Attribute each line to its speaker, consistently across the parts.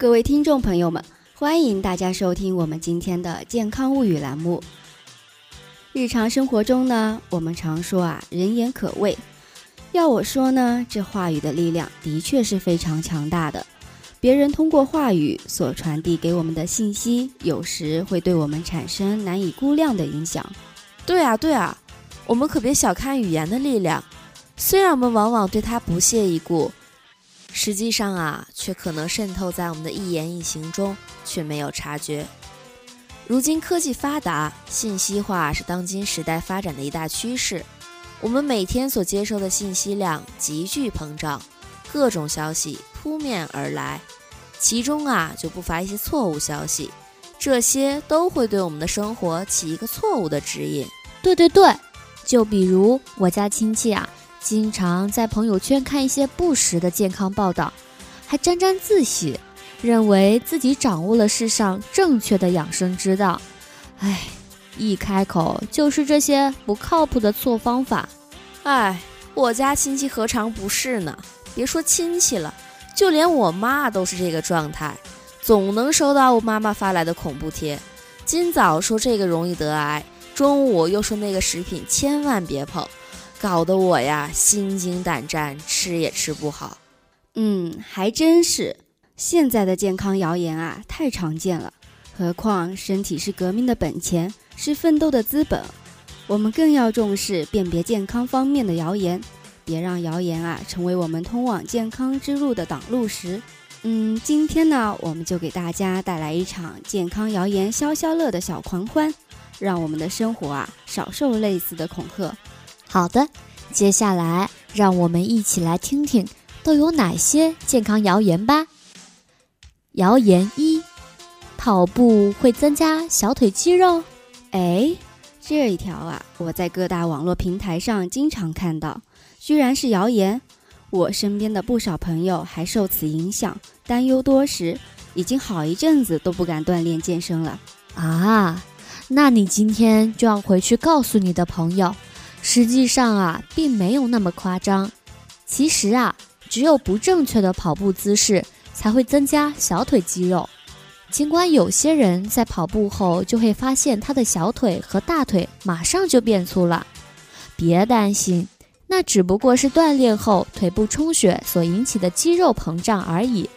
Speaker 1: 各位听众朋友们，欢迎大家收听我们今天的健康物语栏目。日常生活中呢，我们常说啊，人言可畏。要我说呢，这话语的力量的确是非常强大的。别人通过话语所传递给我们的信息，有时会对我们产生难以估量的影响。
Speaker 2: 对啊，对啊，我们可别小看语言的力量。虽然我们往往对它不屑一顾，实际上啊，却可能渗透在我们的一言一行中，却没有察觉。如今科技发达，信息化是当今时代发展的一大趋势。我们每天所接收的信息量急剧膨胀，各种消息扑面而来，其中啊就不乏一些错误消息，这些都会对我们的生活起一个错误的指引。
Speaker 3: 对对对，就比如我家亲戚啊，经常在朋友圈看一些不实的健康报道，还沾沾自喜，认为自己掌握了世上正确的养生之道。唉。一开口就是这些不靠谱的错方法，
Speaker 2: 哎，我家亲戚何尝不是呢？别说亲戚了，就连我妈都是这个状态，总能收到我妈妈发来的恐怖贴。今早说这个容易得癌，中午又说那个食品千万别碰，搞得我呀心惊胆战，吃也吃不好。
Speaker 1: 嗯，还真是，现在的健康谣言啊太常见了，何况身体是革命的本钱。是奋斗的资本，我们更要重视辨别健康方面的谣言，别让谣言啊成为我们通往健康之路的挡路石。嗯，今天呢，我们就给大家带来一场健康谣言消消乐的小狂欢，让我们的生活啊少受类似的恐吓。
Speaker 3: 好的，接下来让我们一起来听听都有哪些健康谣言吧。谣言一：跑步会增加小腿肌肉。
Speaker 1: 哎，这一条啊，我在各大网络平台上经常看到，居然是谣言。我身边的不少朋友还受此影响，担忧多时，已经好一阵子都不敢锻炼健身了。
Speaker 3: 啊，那你今天就要回去告诉你的朋友，实际上啊，并没有那么夸张。其实啊，只有不正确的跑步姿势才会增加小腿肌肉。尽管有些人在跑步后就会发现他的小腿和大腿马上就变粗了，别担心，那只不过是锻炼后腿部充血所引起的肌肉膨胀而已，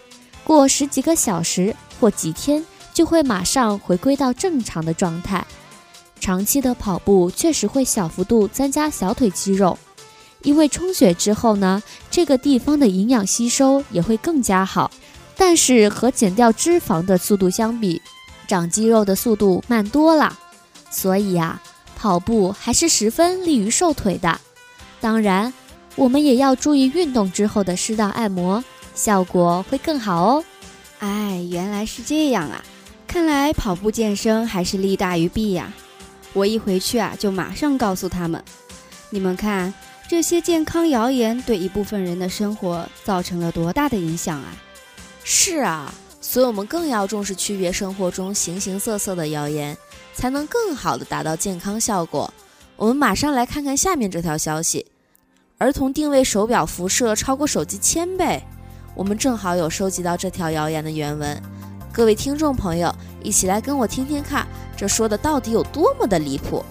Speaker 3: 过十几个小时或几天就会马上回归到正常的状态。长期的跑步确实会小幅度增加小腿肌肉，因为充血之后呢，这个地方的营养吸收也会更加好。但是和减掉脂肪的速度相比，长肌肉的速度慢多了。所以呀，跑步还是十分利于瘦腿的。当然，我们也要注意运动之后的适当按摩，效果会更好哦。
Speaker 1: 哎，原来是这样啊！看来跑步健身还是利大于弊呀。我一回去啊，就马上告诉他们。你们看，这些健康谣言对一部分人的生活造成了多大的影响啊！
Speaker 2: 是啊，所以我们更要重视区别生活中形形色色的谣言，才能更好的达到健康效果。我们马上来看看下面这条消息：儿童定位手表辐射超过手机千倍。我们正好有收集到这条谣言的原文，各位听众朋友，一起来跟我听听看，这说的到底有多么的离谱。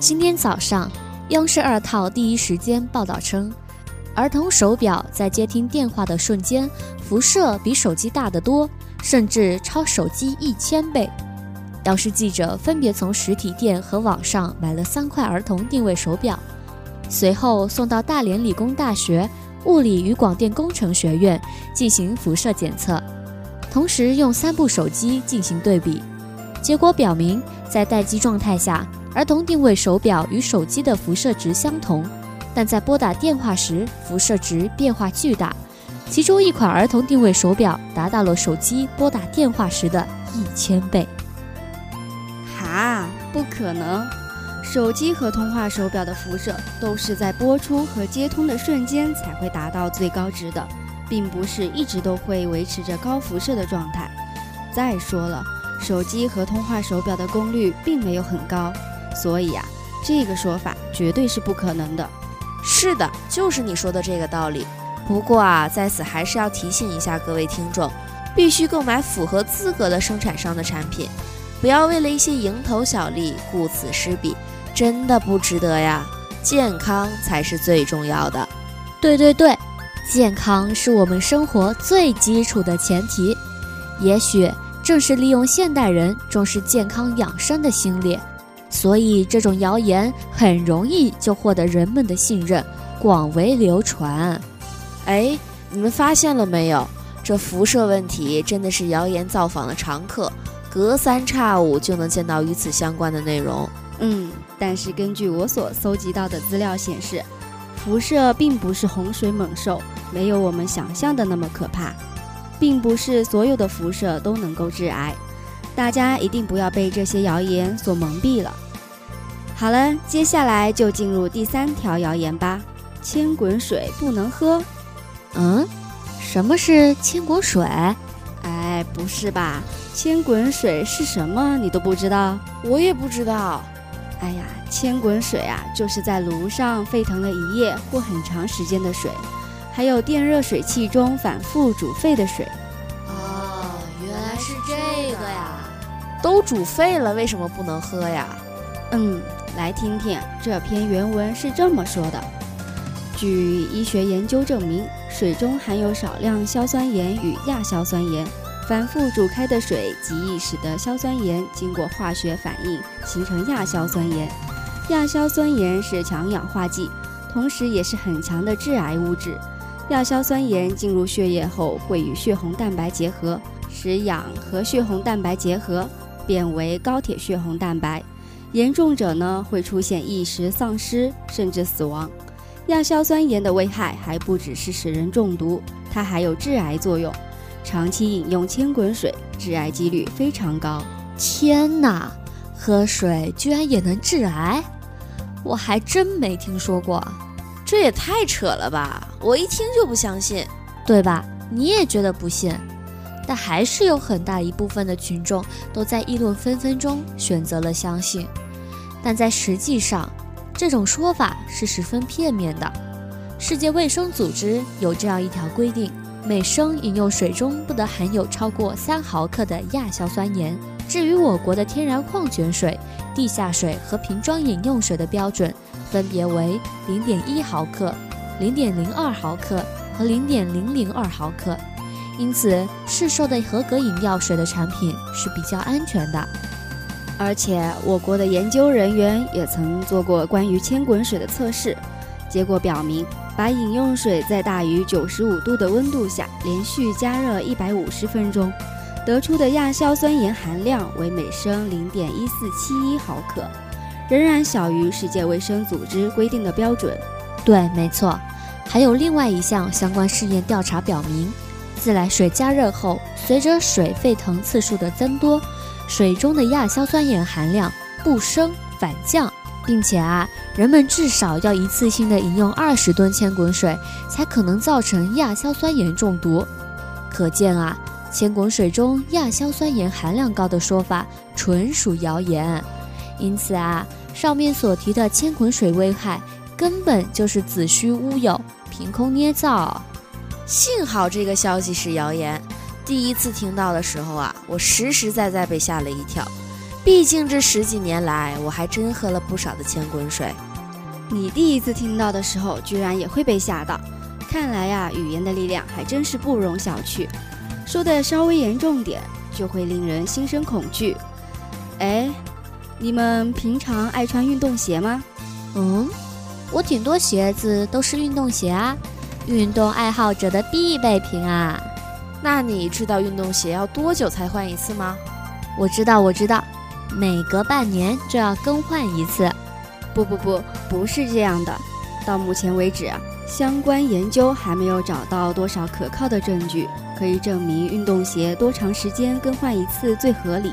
Speaker 3: 今天早上，央视二套第一时间报道称。儿童手表在接听电话的瞬间，辐射比手机大得多，甚至超手机一千倍。央视记者分别从实体店和网上买了三块儿童定位手表，随后送到大连理工大学物理与广电工程学院进行辐射检测，同时用三部手机进行对比，结果表明，在待机状态下，儿童定位手表与手机的辐射值相同。但在拨打电话时，辐射值变化巨大，其中一款儿童定位手表达到了手机拨打电话时的一千倍。
Speaker 1: 哈，不可能！手机和通话手表的辐射都是在播出和接通的瞬间才会达到最高值的，并不是一直都会维持着高辐射的状态。再说了，手机和通话手表的功率并没有很高，所以啊，这个说法绝对是不可能的。
Speaker 2: 是的，就是你说的这个道理。不过啊，在此还是要提醒一下各位听众，必须购买符合资格的生产商的产品，不要为了一些蝇头小利顾此失彼，真的不值得呀！健康才是最重要的。
Speaker 3: 对对对，健康是我们生活最基础的前提。也许正是利用现代人重视健康养生的心理，所以这种谣言很容易就获得人们的信任，广为流传。
Speaker 2: 哎，你们发现了没有？这辐射问题真的是谣言造访的常客，隔三差五就能见到与此相关的内容。
Speaker 1: 嗯，但是根据我所搜集到的资料显示，辐射并不是洪水猛兽，没有我们想象的那么可怕，并不是所有的辐射都能够致癌。大家一定不要被这些谣言所蒙蔽了。好了，接下来就进入第三条谣言吧：千滚水不能喝。
Speaker 3: 嗯。什么是千滚水？
Speaker 1: 哎，不是吧？千滚水是什么？你都不知道？
Speaker 2: 我也不知道。
Speaker 1: 哎呀，千滚水啊，就是在炉上沸腾了一夜或很长时间的水，还有电热水器中反复煮沸的水。
Speaker 2: 是这个呀！都煮沸了，为什么不能喝呀？
Speaker 1: 嗯，来听听这篇原文是这么说的。据医学研究证明，水中含有少量硝酸盐与亚硝酸盐，反复煮开的水极易使得硝酸盐经过化学反应形成亚硝酸盐。亚硝酸盐是强氧化剂，同时也是很强的致癌物质。亚硝酸盐进入血液后会与血红蛋白结合，使氧和血红蛋白结合，变为高铁血红蛋白。严重者呢会出现意识丧失，甚至死亡。亚硝酸盐的危害还不只是使人中毒，它还有致癌作用。长期饮用千滚水，致癌几率非常高。
Speaker 3: 天哪，喝水居然也能致癌？我还真没听说过，
Speaker 2: 这也太扯了吧！我一听就不相信，
Speaker 3: 对吧？你也觉得不信，但还是有很大一部分的群众都在议论纷纷中选择了相信。但在实际上，这种说法是十分片面的。世界卫生组织有这样一条规定：每升饮用水中不得含有超过三毫克的亚硝酸盐。至于我国的天然矿泉水、地下水和瓶装饮用水的标准，分别为零点一毫克、零点零二毫克和零点零零二毫克。因此，市售的合格饮料水的产品是比较安全的。
Speaker 1: 而且，我国的研究人员也曾做过关于千滚水的测试，结果表明，把饮用水在大于九十五度的温度下连续加热一百五十分钟，得出的亚硝酸盐含量为每升零点一四七一毫克，仍然小于世界卫生组织规定的标准。
Speaker 3: 对，没错。还有另外一项相关试验调查表明，自来水加热后，随着水沸腾次数的增多。水中的亚硝酸盐含量不升反降，并且啊，人们至少要一次性的饮用二十吨千滚水，才可能造成亚硝酸盐中毒。可见啊，千滚水中亚硝酸盐含量高的说法纯属谣言。因此啊，上面所提的千滚水危害根本就是子虚乌有、凭空捏造。
Speaker 2: 幸好这个消息是谣言。第一次听到的时候啊，我实实在在被吓了一跳。毕竟这十几年来，我还真喝了不少的千滚水。
Speaker 1: 你第一次听到的时候，居然也会被吓到。看来呀，语言的力量还真是不容小觑。说的稍微严重点，就会令人心生恐惧。哎，你们平常爱穿运动鞋吗？
Speaker 3: 嗯，我挺多鞋子都是运动鞋啊，运动爱好者的必备品啊。
Speaker 2: 那你知道运动鞋要多久才换一次吗？
Speaker 3: 我知道，我知道，每隔半年就要更换一次。
Speaker 1: 不不不，不是这样的。到目前为止，相关研究还没有找到多少可靠的证据可以证明运动鞋多长时间更换一次最合理。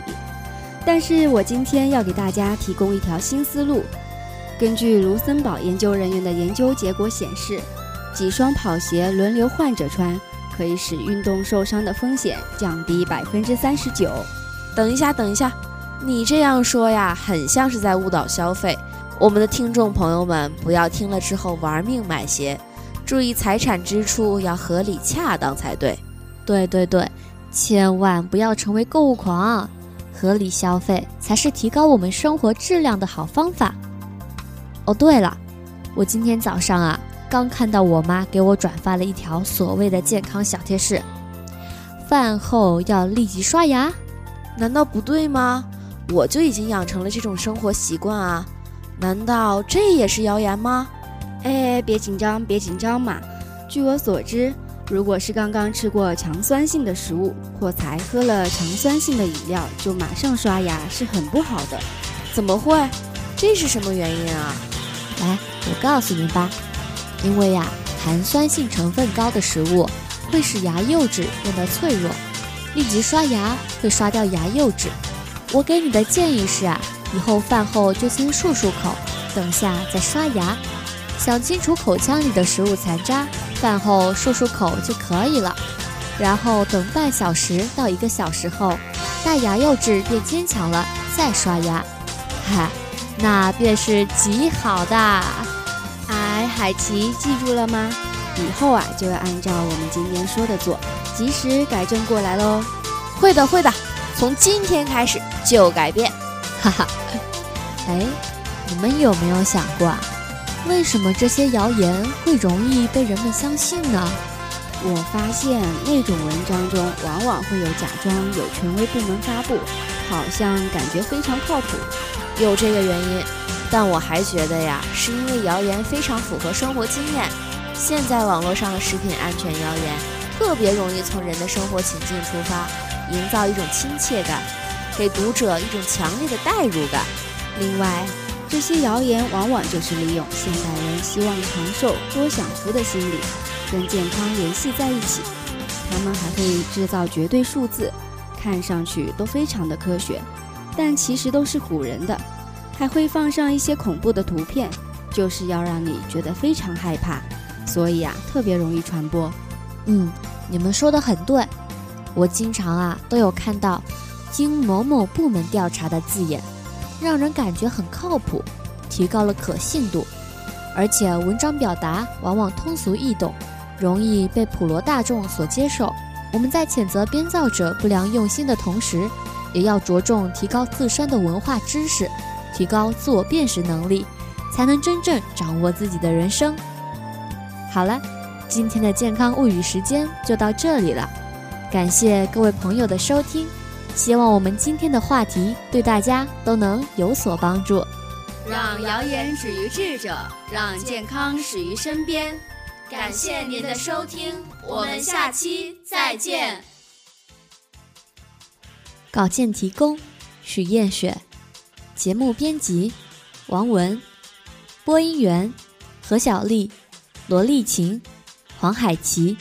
Speaker 1: 但是我今天要给大家提供一条新思路。根据卢森堡研究人员的研究结果显示，几双跑鞋轮流换着穿。可以使运动受伤的风险降低百分之三十九。
Speaker 2: 等一下，等一下，你这样说呀，很像是在误导消费。我们的听众朋友们，不要听了之后玩命买鞋，注意财产支出要合理恰当才对。
Speaker 3: 对对对，千万不要成为购物狂啊，合理消费才是提高我们生活质量的好方法。哦，对了，我今天早上啊，刚看到我妈给我转发了一条所谓的健康小贴士：饭后要立即刷牙，
Speaker 2: 难道不对吗？我就已经养成了这种生活习惯啊，难道这也是谣言吗？
Speaker 1: 哎，别紧张，别紧张嘛。据我所知，如果是刚刚吃过强酸性的食物，或才喝了强酸性的饮料，就马上刷牙是很不好的。
Speaker 2: 怎么会？这是什么原因啊？
Speaker 3: 来，我告诉你吧。因为呀，含酸性成分高的食物会使牙釉质变得脆弱，立即刷牙会刷掉牙釉质。我给你的建议是啊，以后饭后就先漱漱口，等下再刷牙。想清除口腔里的食物残渣，饭后漱漱口就可以了。然后等半小时到一个小时后，待牙釉质变坚强了再刷牙，哈，那便是极好的。
Speaker 1: 哎，海奇，记住了吗？以后啊就要按照我们今天说的做，及时改正过来喽。
Speaker 2: 会的，会的，从今天开始就改变。
Speaker 3: 哈哈，哎，你们有没有想过啊？为什么这些谣言会容易被人们相信呢？
Speaker 1: 我发现那种文章中往往会有假装有权威部门发布，好像感觉非常靠谱，
Speaker 2: 有这个原因。但我还觉得呀，是。因为谣言非常符合生活经验。现在网络上的食品安全谣言特别容易从人的生活情境出发，营造一种亲切感，给读者一种强烈的代入感。
Speaker 1: 另外，这些谣言往往就是。利用现代人希望长寿、多享福的心理，跟健康联系在一起。他们还会制造绝对数字，看上去都非常的科学，但其实都是。唬人的。还会放上一些恐怖的图片，就是要让你觉得非常害怕，所以啊，特别容易传播。
Speaker 3: 嗯，你们说的很对，我经常啊都有看到“经某某部门调查”的字眼。让人感觉很靠谱，提高了可信度，而且文章表达往往通俗易懂，容易被普罗大众所接受。我们在谴责编造者不良用心的同时，也要着重提高自身的文化知识，提高自我辨识能力，才能真正掌握自己的人生。好了，今天的健康物语时间就到这里了，感谢各位朋友的收听。希望我们今天的话题对大家都能有所帮助。
Speaker 1: 让谣言止于智者，让健康始于身边。感谢您的收听，我们下期再见。
Speaker 3: 稿件提供：许艳雪，节目编辑：王文，播音员：何小丽、罗丽琴、黄海琪。